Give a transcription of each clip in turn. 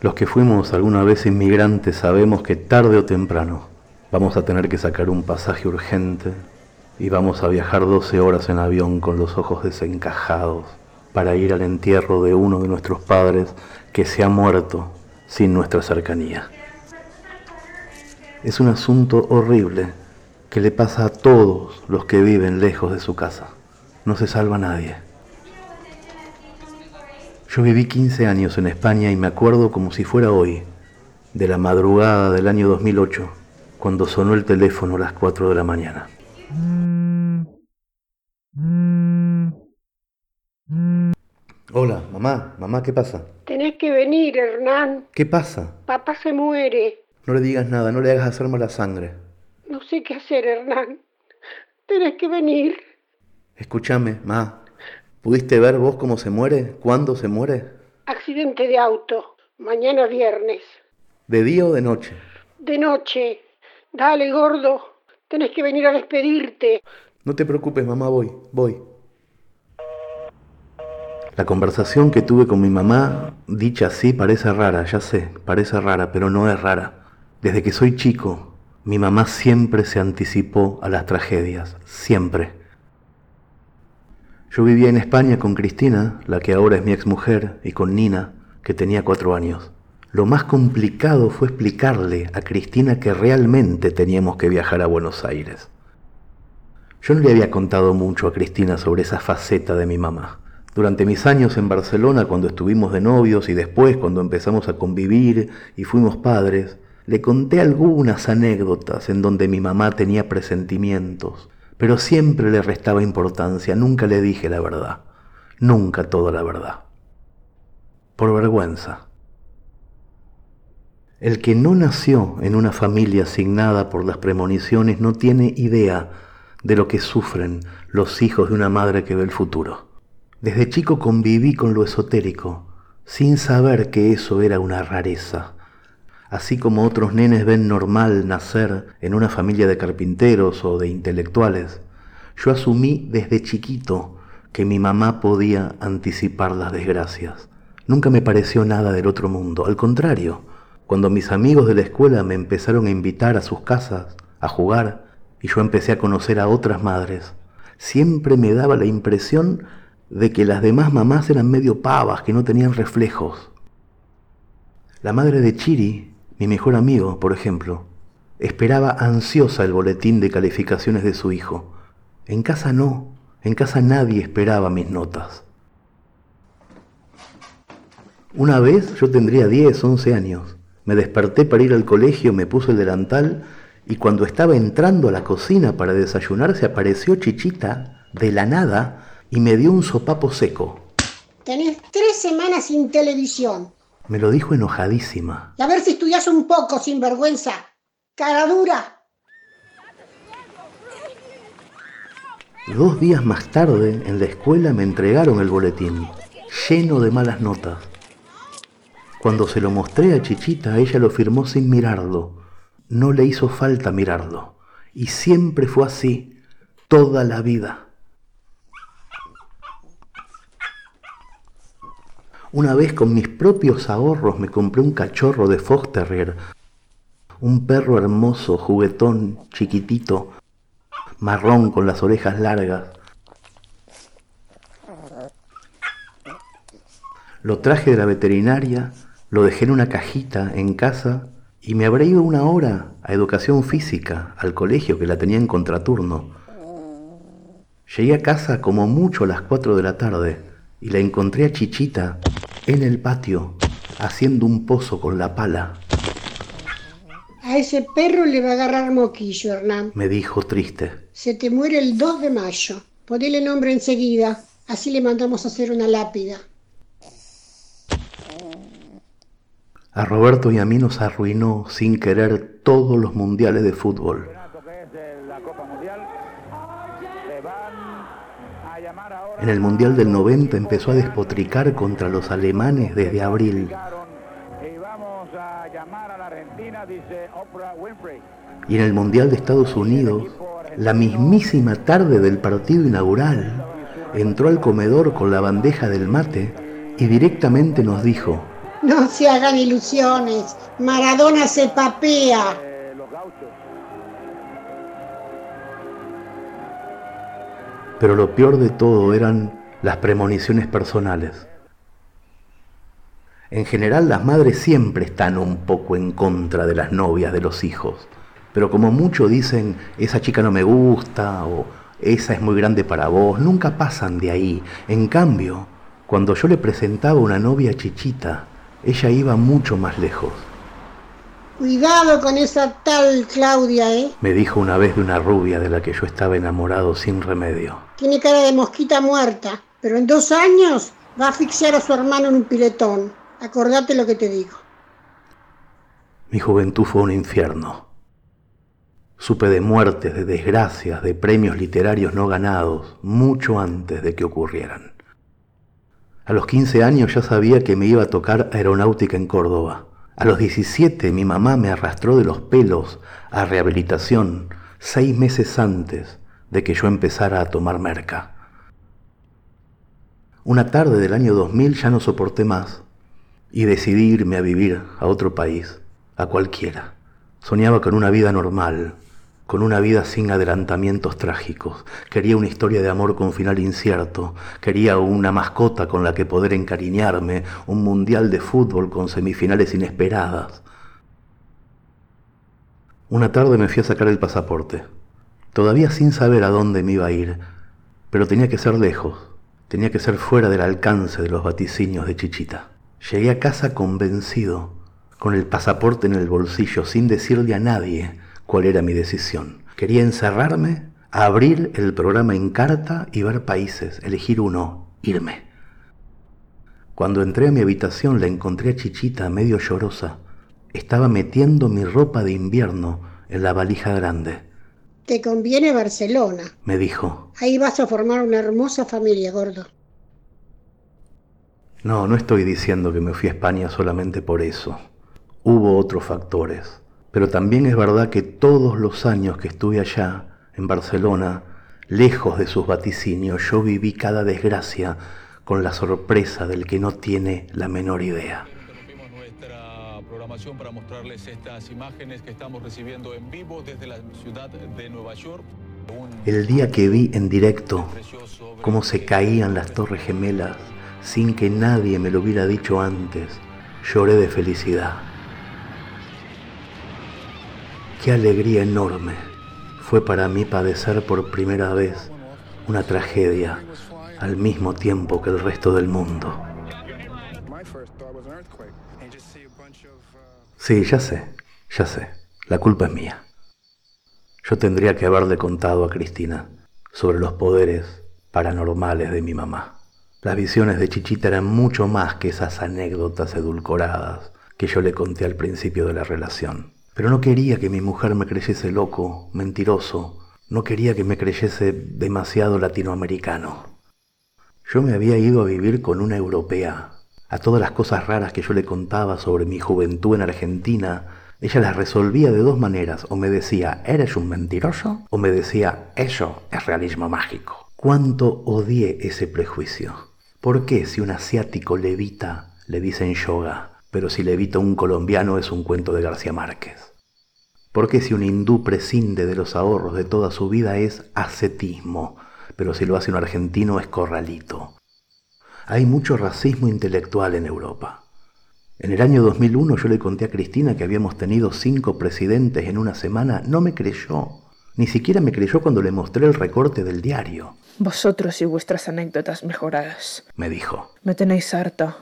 Los que fuimos alguna vez inmigrantes sabemos que tarde o temprano vamos a tener que sacar un pasaje urgente y vamos a viajar 12 horas en avión con los ojos desencajados para ir al entierro de uno de nuestros padres que se ha muerto sin nuestra cercanía. Es un asunto horrible que le pasa a todos los que viven lejos de su casa. No se salva nadie. Yo viví 15 años en España y me acuerdo como si fuera hoy, de la madrugada del año 2008, cuando sonó el teléfono a las 4 de la mañana. Hola, mamá, mamá, ¿qué pasa? Tenés que venir, Hernán. ¿Qué pasa? Papá se muere. No le digas nada, no le hagas hacerme la sangre. No sé qué hacer, Hernán. Tenés que venir. Escúchame, ma, ¿Pudiste ver vos cómo se muere? ¿Cuándo se muere? Accidente de auto. Mañana viernes. ¿De día o de noche? De noche. Dale, gordo. Tenés que venir a despedirte. No te preocupes, mamá, voy, voy. La conversación que tuve con mi mamá, dicha así, parece rara, ya sé, parece rara, pero no es rara. Desde que soy chico, mi mamá siempre se anticipó a las tragedias, siempre. Yo vivía en España con Cristina, la que ahora es mi exmujer, y con Nina, que tenía cuatro años. Lo más complicado fue explicarle a Cristina que realmente teníamos que viajar a Buenos Aires. Yo no le había contado mucho a Cristina sobre esa faceta de mi mamá. Durante mis años en Barcelona, cuando estuvimos de novios y después cuando empezamos a convivir y fuimos padres, le conté algunas anécdotas en donde mi mamá tenía presentimientos, pero siempre le restaba importancia, nunca le dije la verdad, nunca toda la verdad. Por vergüenza. El que no nació en una familia asignada por las premoniciones no tiene idea de lo que sufren los hijos de una madre que ve el futuro. Desde chico conviví con lo esotérico, sin saber que eso era una rareza así como otros nenes ven normal nacer en una familia de carpinteros o de intelectuales, yo asumí desde chiquito que mi mamá podía anticipar las desgracias. Nunca me pareció nada del otro mundo, al contrario, cuando mis amigos de la escuela me empezaron a invitar a sus casas, a jugar, y yo empecé a conocer a otras madres, siempre me daba la impresión de que las demás mamás eran medio pavas, que no tenían reflejos. La madre de Chiri mi mejor amigo, por ejemplo, esperaba ansiosa el boletín de calificaciones de su hijo. En casa no, en casa nadie esperaba mis notas. Una vez yo tendría 10, 11 años. Me desperté para ir al colegio, me puse el delantal y cuando estaba entrando a la cocina para desayunar se apareció Chichita de la nada y me dio un sopapo seco. Tenés tres semanas sin televisión. Me lo dijo enojadísima. Y a ver si estudias un poco, sin vergüenza. Cara dura. Dos días más tarde, en la escuela me entregaron el boletín, lleno de malas notas. Cuando se lo mostré a Chichita, ella lo firmó sin mirarlo. No le hizo falta mirarlo. Y siempre fue así, toda la vida. Una vez con mis propios ahorros me compré un cachorro de Fox Terrier, un perro hermoso, juguetón, chiquitito, marrón con las orejas largas. Lo traje de la veterinaria, lo dejé en una cajita en casa y me habré ido una hora a educación física, al colegio que la tenía en contraturno. Llegué a casa como mucho a las cuatro de la tarde y la encontré a Chichita en el patio, haciendo un pozo con la pala. A ese perro le va a agarrar moquillo, Hernán. Me dijo triste. Se te muere el 2 de mayo. Ponele nombre enseguida. Así le mandamos a hacer una lápida. A Roberto y a mí nos arruinó sin querer todos los mundiales de fútbol. En el Mundial del 90 empezó a despotricar contra los alemanes desde abril. Y en el Mundial de Estados Unidos, la mismísima tarde del partido inaugural, entró al comedor con la bandeja del mate y directamente nos dijo, No se hagan ilusiones. Maradona se papea. Pero lo peor de todo eran las premoniciones personales. En general las madres siempre están un poco en contra de las novias de los hijos, pero como mucho dicen, esa chica no me gusta o esa es muy grande para vos, nunca pasan de ahí. En cambio, cuando yo le presentaba una novia chichita, ella iba mucho más lejos. Cuidado con esa tal Claudia, ¿eh? Me dijo una vez de una rubia de la que yo estaba enamorado sin remedio. Tiene cara de mosquita muerta, pero en dos años va a asfixiar a su hermano en un piletón. Acordate lo que te digo. Mi juventud fue un infierno. Supe de muertes, de desgracias, de premios literarios no ganados, mucho antes de que ocurrieran. A los 15 años ya sabía que me iba a tocar aeronáutica en Córdoba. A los 17 mi mamá me arrastró de los pelos a rehabilitación seis meses antes de que yo empezara a tomar merca. Una tarde del año 2000 ya no soporté más y decidí irme a vivir a otro país, a cualquiera. Soñaba con una vida normal, con una vida sin adelantamientos trágicos. Quería una historia de amor con final incierto. Quería una mascota con la que poder encariñarme, un mundial de fútbol con semifinales inesperadas. Una tarde me fui a sacar el pasaporte, todavía sin saber a dónde me iba a ir, pero tenía que ser lejos, tenía que ser fuera del alcance de los vaticinios de Chichita. Llegué a casa convencido, con el pasaporte en el bolsillo, sin decirle a nadie cuál era mi decisión. Quería encerrarme, abrir el programa en carta y ver países, elegir uno, irme. Cuando entré a mi habitación la encontré a Chichita medio llorosa. Estaba metiendo mi ropa de invierno en la valija grande. Te conviene Barcelona, me dijo. Ahí vas a formar una hermosa familia, gordo. No, no estoy diciendo que me fui a España solamente por eso. Hubo otros factores. Pero también es verdad que todos los años que estuve allá, en Barcelona, lejos de sus vaticinios, yo viví cada desgracia con la sorpresa del que no tiene la menor idea. nuestra programación para mostrarles estas imágenes que estamos recibiendo en vivo desde la ciudad de Nueva York. El día que vi en directo cómo se caían las torres gemelas sin que nadie me lo hubiera dicho antes, lloré de felicidad. Qué alegría enorme fue para mí padecer por primera vez una tragedia al mismo tiempo que el resto del mundo. Sí, ya sé, ya sé, la culpa es mía. Yo tendría que haberle contado a Cristina sobre los poderes paranormales de mi mamá. Las visiones de Chichita eran mucho más que esas anécdotas edulcoradas que yo le conté al principio de la relación. Pero no quería que mi mujer me creyese loco, mentiroso, no quería que me creyese demasiado latinoamericano. Yo me había ido a vivir con una europea. A todas las cosas raras que yo le contaba sobre mi juventud en Argentina, ella las resolvía de dos maneras. O me decía, ¿eres un mentiroso? O me decía, eso es realismo mágico. ¿Cuánto odié ese prejuicio? ¿Por qué si un asiático levita le dicen yoga? pero si levita un colombiano es un cuento de García Márquez. Porque si un hindú prescinde de los ahorros de toda su vida es ascetismo, pero si lo hace un argentino es corralito. Hay mucho racismo intelectual en Europa. En el año 2001 yo le conté a Cristina que habíamos tenido cinco presidentes en una semana. No me creyó. Ni siquiera me creyó cuando le mostré el recorte del diario. Vosotros y vuestras anécdotas mejoradas. Me dijo. Me tenéis harta.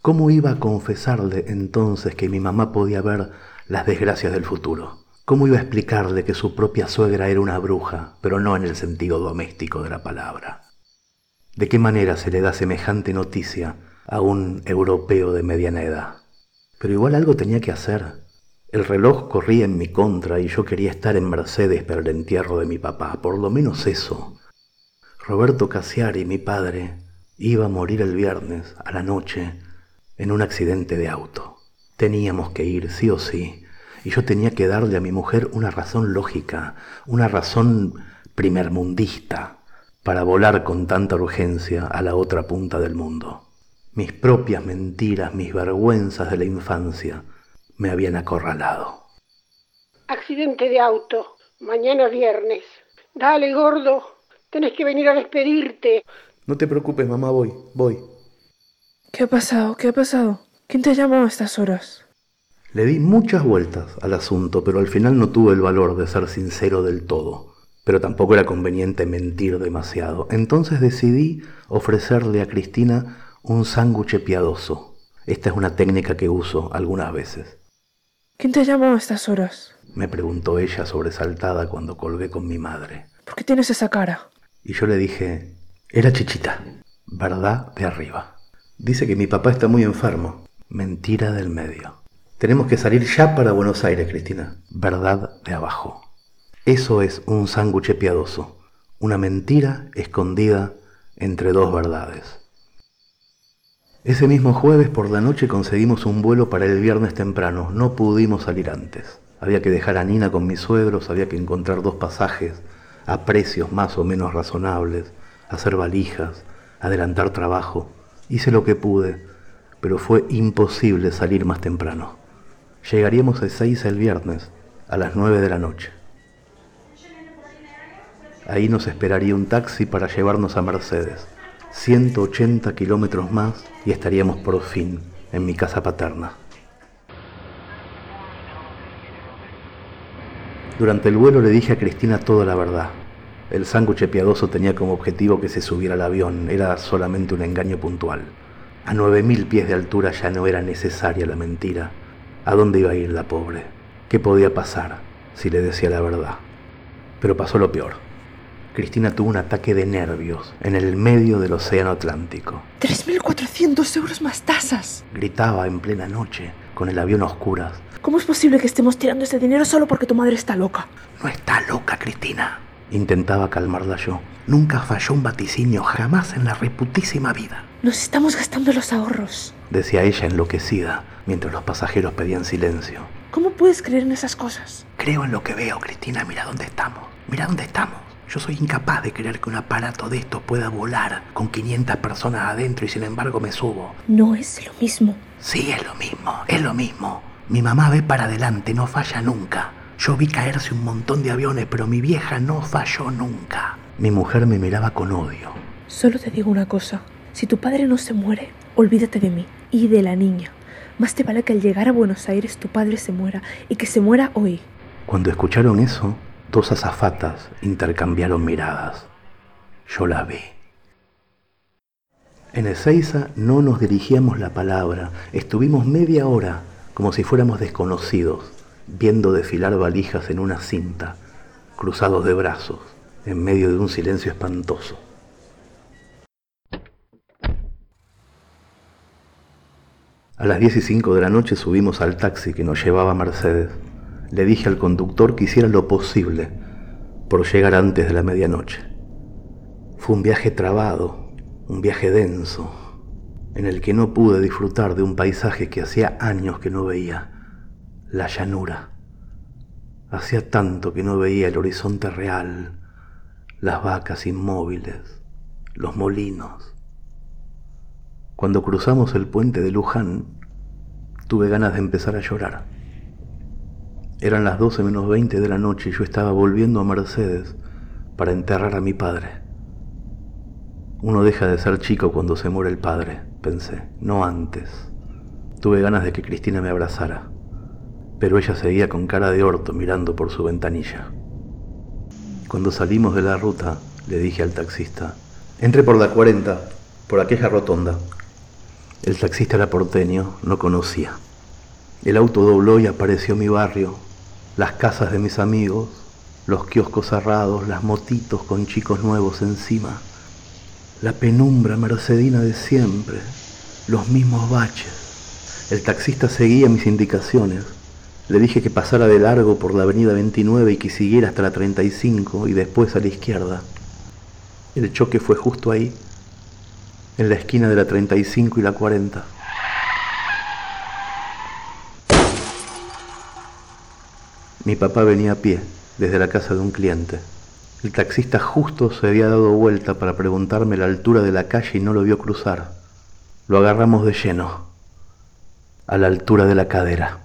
¿Cómo iba a confesarle entonces que mi mamá podía ver las desgracias del futuro? ¿Cómo iba a explicarle que su propia suegra era una bruja, pero no en el sentido doméstico de la palabra? ¿De qué manera se le da semejante noticia a un europeo de mediana edad? Pero igual algo tenía que hacer. El reloj corría en mi contra y yo quería estar en Mercedes para el entierro de mi papá, por lo menos eso. Roberto Casiari, mi padre, iba a morir el viernes a la noche en un accidente de auto. Teníamos que ir, sí o sí, y yo tenía que darle a mi mujer una razón lógica, una razón primermundista, para volar con tanta urgencia a la otra punta del mundo. Mis propias mentiras, mis vergüenzas de la infancia me habían acorralado. Accidente de auto. Mañana viernes. Dale, gordo. Tenés que venir a despedirte. No te preocupes, mamá, voy, voy. ¿Qué ha pasado? ¿Qué ha pasado? ¿Quién te llamado a estas horas? Le di muchas vueltas al asunto, pero al final no tuve el valor de ser sincero del todo. Pero tampoco era conveniente mentir demasiado. Entonces decidí ofrecerle a Cristina un sándwich piadoso. Esta es una técnica que uso algunas veces. ¿Quién te ha llamado a estas horas? Me preguntó ella sobresaltada cuando colgué con mi madre. ¿Por qué tienes esa cara? Y yo le dije, era chichita, verdad de arriba. Dice que mi papá está muy enfermo. Mentira del medio. Tenemos que salir ya para Buenos Aires, Cristina. Verdad de abajo. Eso es un sándwich piadoso. Una mentira escondida entre dos verdades. Ese mismo jueves por la noche conseguimos un vuelo para el viernes temprano. No pudimos salir antes. Había que dejar a Nina con mis suegros, había que encontrar dos pasajes a precios más o menos razonables, hacer valijas, adelantar trabajo. Hice lo que pude, pero fue imposible salir más temprano. Llegaríamos a seis el viernes, a las nueve de la noche. Ahí nos esperaría un taxi para llevarnos a Mercedes. 180 kilómetros más y estaríamos por fin en mi casa paterna. Durante el vuelo le dije a Cristina toda la verdad. El sándwich piadoso tenía como objetivo que se subiera al avión, era solamente un engaño puntual. A nueve mil pies de altura ya no era necesaria la mentira. ¿A dónde iba a ir la pobre? ¿Qué podía pasar si le decía la verdad? Pero pasó lo peor. Cristina tuvo un ataque de nervios en el medio del Océano Atlántico. ¡3.400 euros más tasas! Gritaba en plena noche, con el avión a oscuras. ¿Cómo es posible que estemos tirando ese dinero solo porque tu madre está loca? No está loca, Cristina. Intentaba calmarla yo. Nunca falló un vaticinio, jamás en la reputísima vida. Nos estamos gastando los ahorros. Decía ella enloquecida, mientras los pasajeros pedían silencio. ¿Cómo puedes creer en esas cosas? Creo en lo que veo, Cristina. Mira dónde estamos. Mira dónde estamos. Yo soy incapaz de creer que un aparato de estos pueda volar con 500 personas adentro y sin embargo me subo. No es lo mismo. Sí, es lo mismo, es lo mismo. Mi mamá ve para adelante, no falla nunca. Yo vi caerse un montón de aviones, pero mi vieja no falló nunca. Mi mujer me miraba con odio. Solo te digo una cosa. Si tu padre no se muere, olvídate de mí y de la niña. Más te vale que al llegar a Buenos Aires tu padre se muera y que se muera hoy. Cuando escucharon eso, dos azafatas intercambiaron miradas. Yo la vi. En Ezeiza no nos dirigíamos la palabra. Estuvimos media hora como si fuéramos desconocidos, viendo desfilar valijas en una cinta, cruzados de brazos, en medio de un silencio espantoso. A las 10 y 5 de la noche subimos al taxi que nos llevaba a Mercedes. Le dije al conductor que hiciera lo posible por llegar antes de la medianoche. Fue un viaje trabado, un viaje denso, en el que no pude disfrutar de un paisaje que hacía años que no veía, la llanura. Hacía tanto que no veía el horizonte real, las vacas inmóviles, los molinos. Cuando cruzamos el puente de Luján, tuve ganas de empezar a llorar. Eran las 12 menos 20 de la noche y yo estaba volviendo a Mercedes para enterrar a mi padre. Uno deja de ser chico cuando se muere el padre, pensé, no antes. Tuve ganas de que Cristina me abrazara, pero ella seguía con cara de orto mirando por su ventanilla. Cuando salimos de la ruta, le dije al taxista, entré por la 40, por aquella rotonda. El taxista era porteño, no conocía. El auto dobló y apareció mi barrio, las casas de mis amigos, los kioscos cerrados, las motitos con chicos nuevos encima, la penumbra mercedina de siempre, los mismos baches. El taxista seguía mis indicaciones. Le dije que pasara de largo por la avenida 29 y que siguiera hasta la 35 y después a la izquierda. El choque fue justo ahí, en la esquina de la 35 y la 40. Mi papá venía a pie desde la casa de un cliente. El taxista justo se había dado vuelta para preguntarme la altura de la calle y no lo vio cruzar. lo agarramos de lleno, a la altura de la cadera.